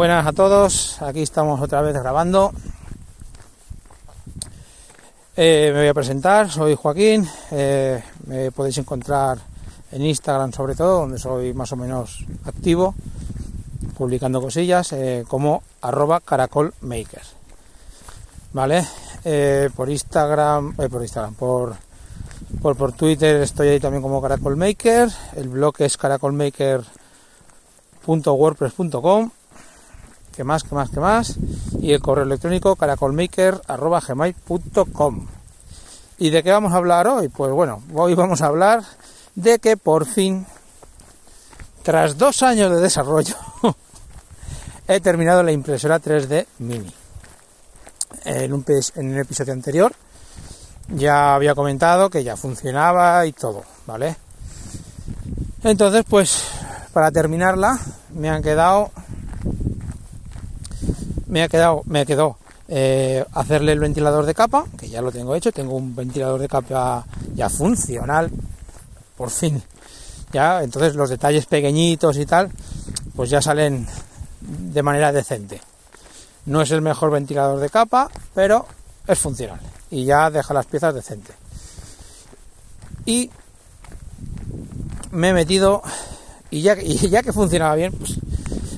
Buenas a todos, aquí estamos otra vez grabando. Eh, me voy a presentar, soy Joaquín, eh, me podéis encontrar en Instagram sobre todo, donde soy más o menos activo, publicando cosillas, eh, como arroba caracolmaker. ¿Vale? por Instagram, por Instagram, por, por, por Twitter estoy ahí también como caracolmaker, el blog es caracolmaker.wordpress.com que más, que más, que más, y el correo electrónico caracolmaker.gmail.com. ¿Y de qué vamos a hablar hoy? Pues bueno, hoy vamos a hablar de que por fin, tras dos años de desarrollo, he terminado la impresora 3D Mini. En un, en un episodio anterior ya había comentado que ya funcionaba y todo, ¿vale? Entonces, pues, para terminarla, me han quedado me ha quedado, me quedó eh, hacerle el ventilador de capa, que ya lo tengo hecho, tengo un ventilador de capa ya funcional, por fin. Ya, entonces los detalles pequeñitos y tal, pues ya salen de manera decente. No es el mejor ventilador de capa, pero es funcional y ya deja las piezas decentes. Y me he metido, y ya, que funcionaba bien, pues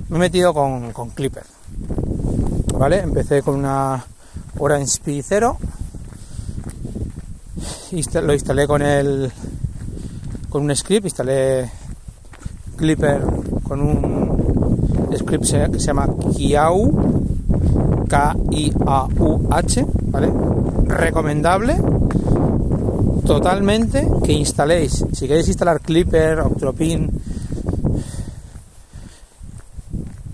me he metido con, con Clipper. ¿Vale? Empecé con una Orange Pi 0, lo instalé con el con un script, instalé Clipper con un script que se llama Kiau, K-I-A-U-H, ¿vale? Recomendable totalmente que instaléis. Si queréis instalar Clipper, Octopin,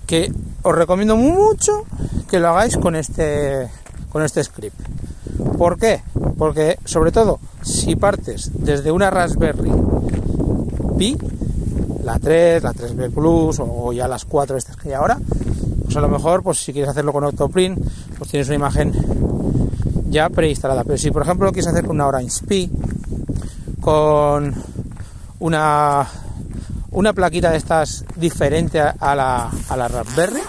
que os recomiendo mucho que lo hagáis con este con este script. ¿Por qué? Porque sobre todo si partes desde una Raspberry Pi, la 3, la 3B Plus o ya las 4 estas que hay ahora, pues a lo mejor pues si quieres hacerlo con Octoprint, pues tienes una imagen ya preinstalada. Pero si por ejemplo lo quieres hacer con una Orange Pi, con una una plaquita de estas diferente a la, a la Raspberry,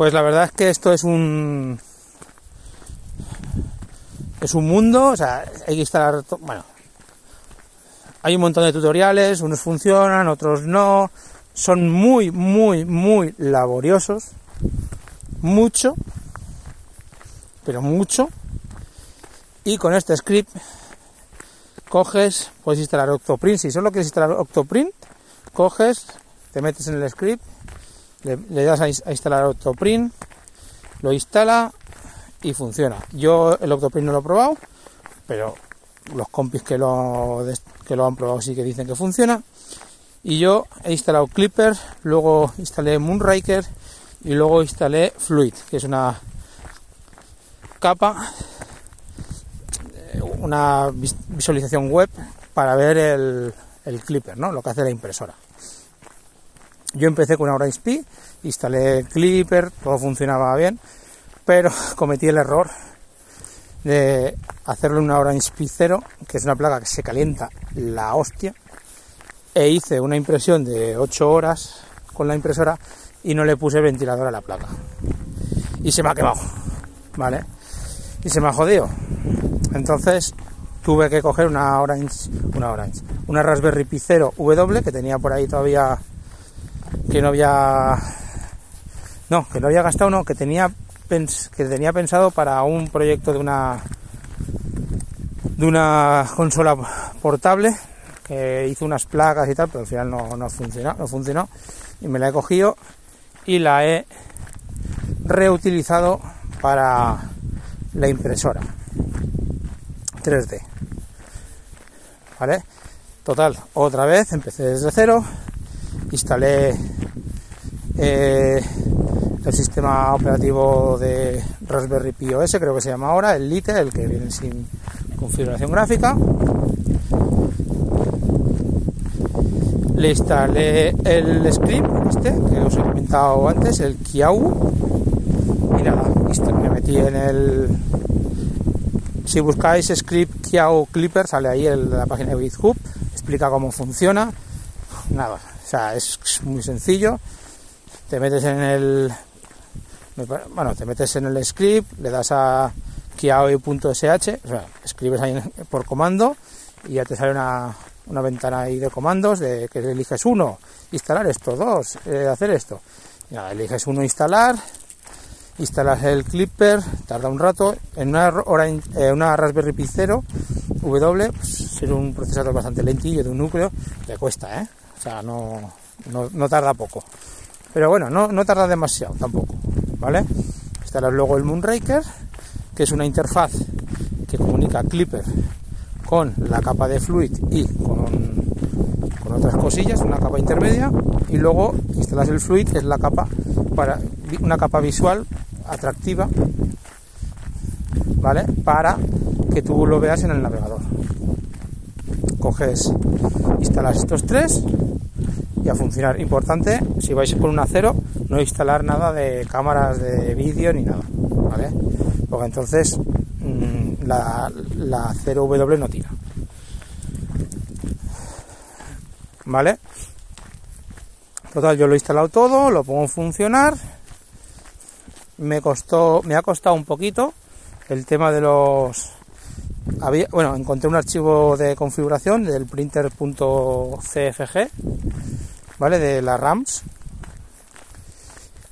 pues la verdad es que esto es un es un mundo, o sea, hay que instalar, bueno, hay un montón de tutoriales, unos funcionan, otros no, son muy, muy, muy laboriosos, mucho, pero mucho, y con este script coges, puedes instalar Octoprint, si solo quieres instalar Octoprint, coges, te metes en el script le, das a, instalar Octoprint, lo instala y funciona. Yo el Octoprint no lo he probado, pero los compis que lo, que lo han probado sí que dicen que funciona. Y yo he instalado Clipper, luego instalé Moonraker y luego instalé Fluid, que es una capa, una visualización web para ver el, el Clipper, ¿no? lo que hace la impresora. Yo empecé con una Orange Pi, instalé Clipper, todo funcionaba bien, pero cometí el error de hacerle una Orange Pi 0, que es una placa que se calienta la hostia, e hice una impresión de 8 horas con la impresora y no le puse ventilador a la placa. Y se me ha quemado, ¿vale? Y se me ha jodido. Entonces tuve que coger una Orange, una Orange, una Raspberry Pi 0 W que tenía por ahí todavía que no había no, que no había gastado, no, que tenía que tenía pensado para un proyecto de una de una consola portable que hizo unas placas y tal, pero al final no, no funcionó, no funcionó y me la he cogido y la he reutilizado para la impresora 3D. ¿Vale? Total, otra vez empecé desde cero, instalé eh, el sistema operativo de Raspberry Pi OS, creo que se llama ahora, el Lite, el que viene sin configuración gráfica. Le instalé el script este que os he comentado antes, el Kiau. Y nada, me metí en el. Si buscáis script Kiau Clipper, sale ahí en la página de GitHub, explica cómo funciona. Nada, sea, es muy sencillo te metes en el bueno, te metes en el script, le das a kiaoi.sh, o sea, escribes ahí por comando y ya te sale una, una ventana ahí de comandos de que eliges uno, instalar esto, dos, eh, hacer esto. Eliges uno, instalar, instalas el Clipper, tarda un rato, en una, hora, eh, una Raspberry Pi 0 W, pues, un procesador bastante lentillo de un núcleo, te cuesta, ¿eh? O sea, no, no, tarda poco. Pero bueno, no, no tarda demasiado tampoco, ¿vale? Instalas luego el Moonraker, que es una interfaz que comunica Clipper con la capa de Fluid y con, con otras cosillas, una capa intermedia, y luego instalas el Fluid, que es la capa para una capa visual atractiva, ¿vale? Para que tú lo veas en el navegador. Coges, instalas estos tres a funcionar. Importante, si vais por un acero, no instalar nada de cámaras de vídeo ni nada, ¿vale? Porque entonces mm, la, la 0W no tira. ¿Vale? Total, yo lo he instalado todo, lo pongo en funcionar. Me costó, me ha costado un poquito el tema de los había, bueno, encontré un archivo de configuración del printer.cfg, ¿vale? De las RAMs.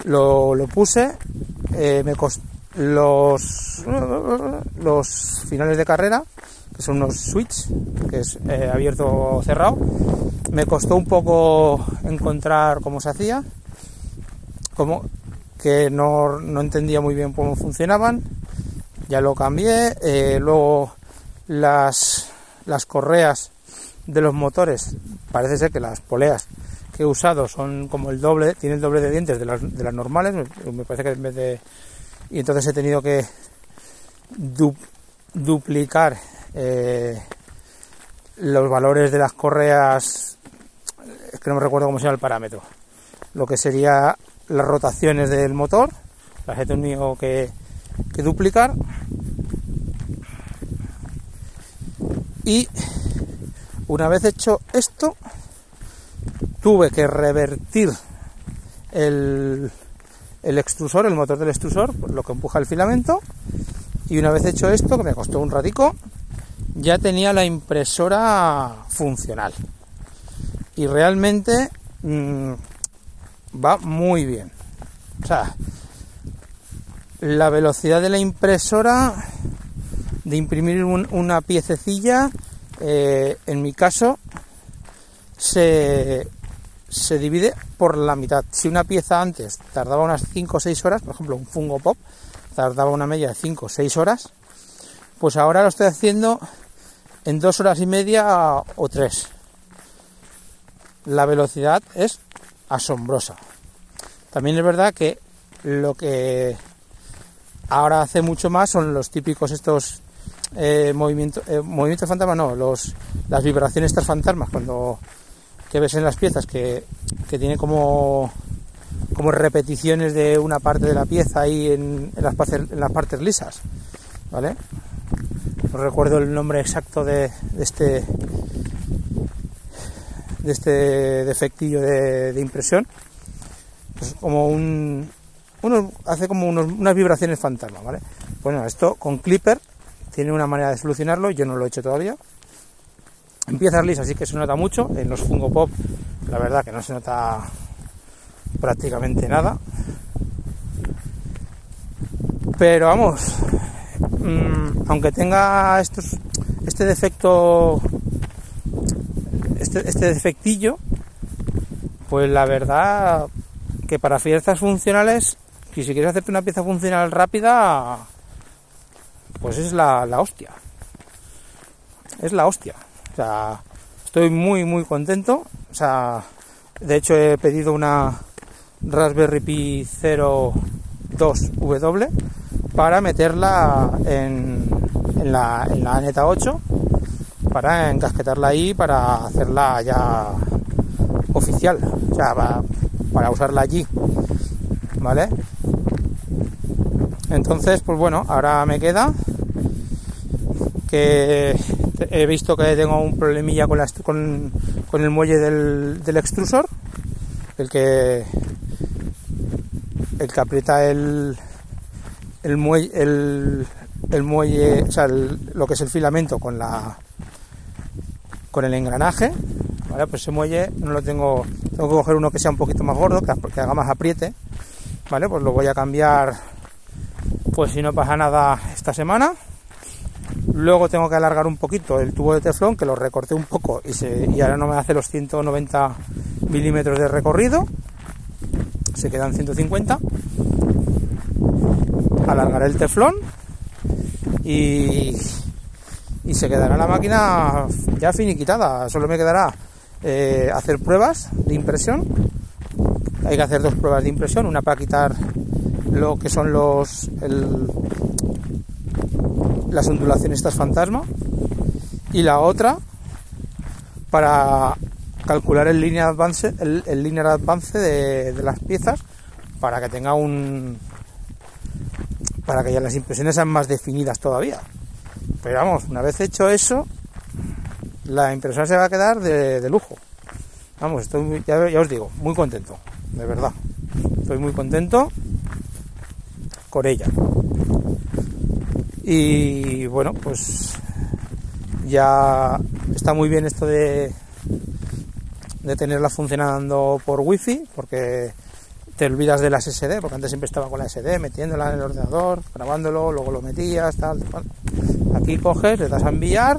Lo, lo puse, eh, me los, los finales de carrera, que son unos switch, que es eh, abierto o cerrado, me costó un poco encontrar cómo se hacía, como que no, no entendía muy bien cómo funcionaban, ya lo cambié, eh, luego las, las correas de los motores, parece ser que las poleas he usado son como el doble, tiene el doble de dientes de las, de las normales, me, parece que en vez de... Y entonces he tenido que duplicar eh, los valores de las correas, es que no me recuerdo cómo se llama el parámetro, lo que sería las rotaciones del motor, las he tenido que duplicar y una vez hecho esto tuve que revertir el, el extrusor, el motor del extrusor, lo que empuja el filamento y una vez hecho esto, que me costó un ratico, ya tenía la impresora funcional y realmente mmm, va muy bien. O sea, la velocidad de la impresora de imprimir una piececilla, eh, en mi caso, se, se divide por la mitad. Si una pieza antes tardaba unas 5 o 6 horas, por ejemplo, un Fungo Pop tardaba una media de 5 o 6 horas, pues ahora lo estoy haciendo en 2 horas y media o 3. La velocidad es asombrosa. También es verdad que lo que ahora hace mucho más son los típicos estos eh, movimiento, eh, movimiento fantasma, no, los, las vibraciones estas fantasmas, cuando que ves en las piezas que, tiene como, como repeticiones de una parte de la pieza ahí en, las, partes, en las partes lisas, ¿vale? No recuerdo el nombre exacto de, este de este defectillo de, impresión, pues como un, uno hace como unas vibraciones fantasma, ¿vale? Bueno, esto con Clipper tiene una manera de solucionarlo, yo no lo he hecho todavía. Empieza lisa, así que se nota mucho. En los Fungo Pop, la verdad que no se nota prácticamente nada. Pero vamos, mm, aunque tenga estos, este defecto, este, este defectillo, pues la verdad que para fiestas funcionales, si quieres hacerte una pieza funcional rápida, pues es la, hostia. Es la hostia. Estoy muy, muy contento. O sea, de hecho he pedido una Raspberry Pi 02W para meterla en, la, en la Neta 8 para encasquetarla ahí para hacerla ya oficial o sea para usarla allí vale entonces pues bueno ahora me queda que he visto que tengo un problemilla con, el muelle del, extrusor, el que el que aprieta el, el muelle, el, el muelle, o sea, lo que es el filamento con la con el engranaje, ¿vale? Pues ese muelle no lo tengo, tengo que coger uno que sea un poquito más gordo, que, que haga más apriete, ¿vale? Pues lo voy a cambiar, pues si no pasa nada esta semana. Luego tengo que alargar un poquito el tubo de teflón, que lo recorté un poco y, se, ahora no me hace los 190 milímetros de recorrido. Se quedan 150. Alargaré el teflón y, y se quedará la máquina ya finiquitada. Solo me quedará eh, hacer pruebas de impresión. Hay que hacer dos pruebas de impresión, una para quitar lo que son los las ondulaciones estas fantasma y la otra para calcular el linear advance el, el linear advance de, las piezas para que tenga un para que ya las impresiones sean más definidas todavía. Pero vamos una vez hecho eso la impresora se va a quedar de, lujo. Vamos estoy ya os digo muy contento de verdad. Estoy muy contento con ella y bueno, pues ya está muy bien esto de, tenerla funcionando por wifi, porque te olvidas de las SD, porque antes siempre estaba con la SD, metiéndola en el ordenador, grabándolo, luego lo metías, tal, tal. Aquí coges, le das a enviar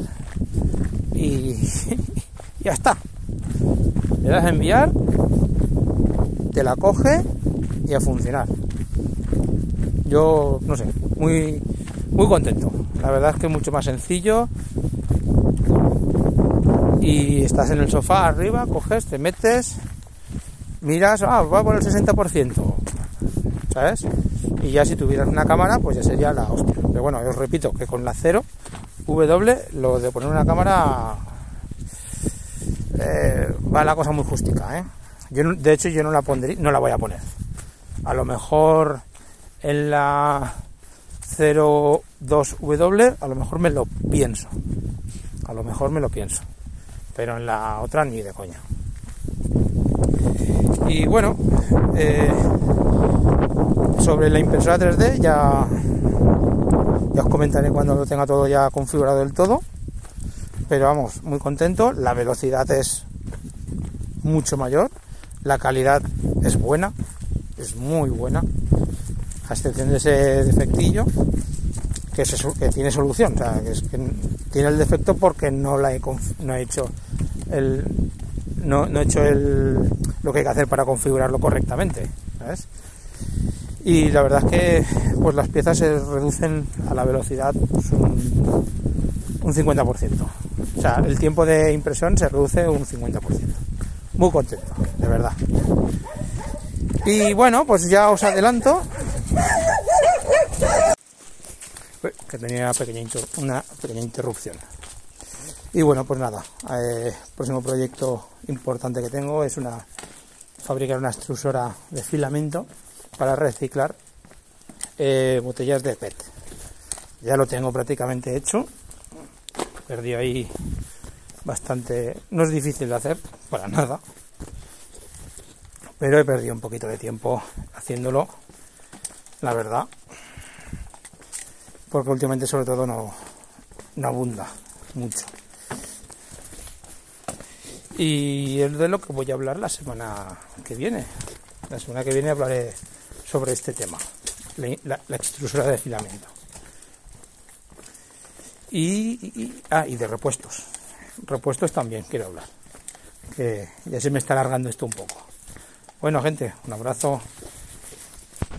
y ya está. Le das a enviar, te la coge y a funcionar. Yo, no sé, muy, muy contento. La verdad es que es mucho más sencillo. Y estás en el sofá arriba, coges, te metes, miras, ah, va por el 60%, ¿sabes? Y ya si tuvieras una cámara, pues ya sería la hostia. Pero bueno, os repito que con la 0 W, lo de poner una cámara eh, va la cosa muy justica, ¿eh? De hecho, yo no la pondría, no la voy a poner. A lo mejor en la 02W, a lo mejor me lo pienso. A lo mejor me lo pienso. Pero en la otra ni de coña. Y bueno, eh, sobre la impresora 3D ya, ya os comentaré cuando lo tenga todo ya configurado del todo. Pero vamos, muy contento. La velocidad es mucho mayor. La calidad es buena. Es muy buena a excepción de ese defectillo que, que tiene solución, o sea, que, tiene el defecto porque no la he, no he hecho el no, no, he hecho el, lo que hay que hacer para configurarlo correctamente, ¿sabes? Y la verdad es que pues las piezas se reducen a la velocidad pues, un, un 50%. O sea, el tiempo de impresión se reduce un 50%. Muy contento, de verdad. Y bueno, pues ya os adelanto que tenía una pequeña, una pequeña interrupción. Y bueno, pues nada, eh, próximo proyecto importante que tengo es una fabricar una extrusora de filamento para reciclar eh, botellas de PET. Ya lo tengo prácticamente hecho. Perdí ahí bastante. No es difícil de hacer, para nada. Pero he perdido un poquito de tiempo haciéndolo, la verdad porque últimamente sobre todo no, no abunda mucho. Y es de lo que voy a hablar la semana que viene. La semana que viene hablaré sobre este tema, la, la extrusora de filamento. Y, y, ah, y de repuestos. Repuestos también quiero hablar. Que ya se me está alargando esto un poco. Bueno, gente, un abrazo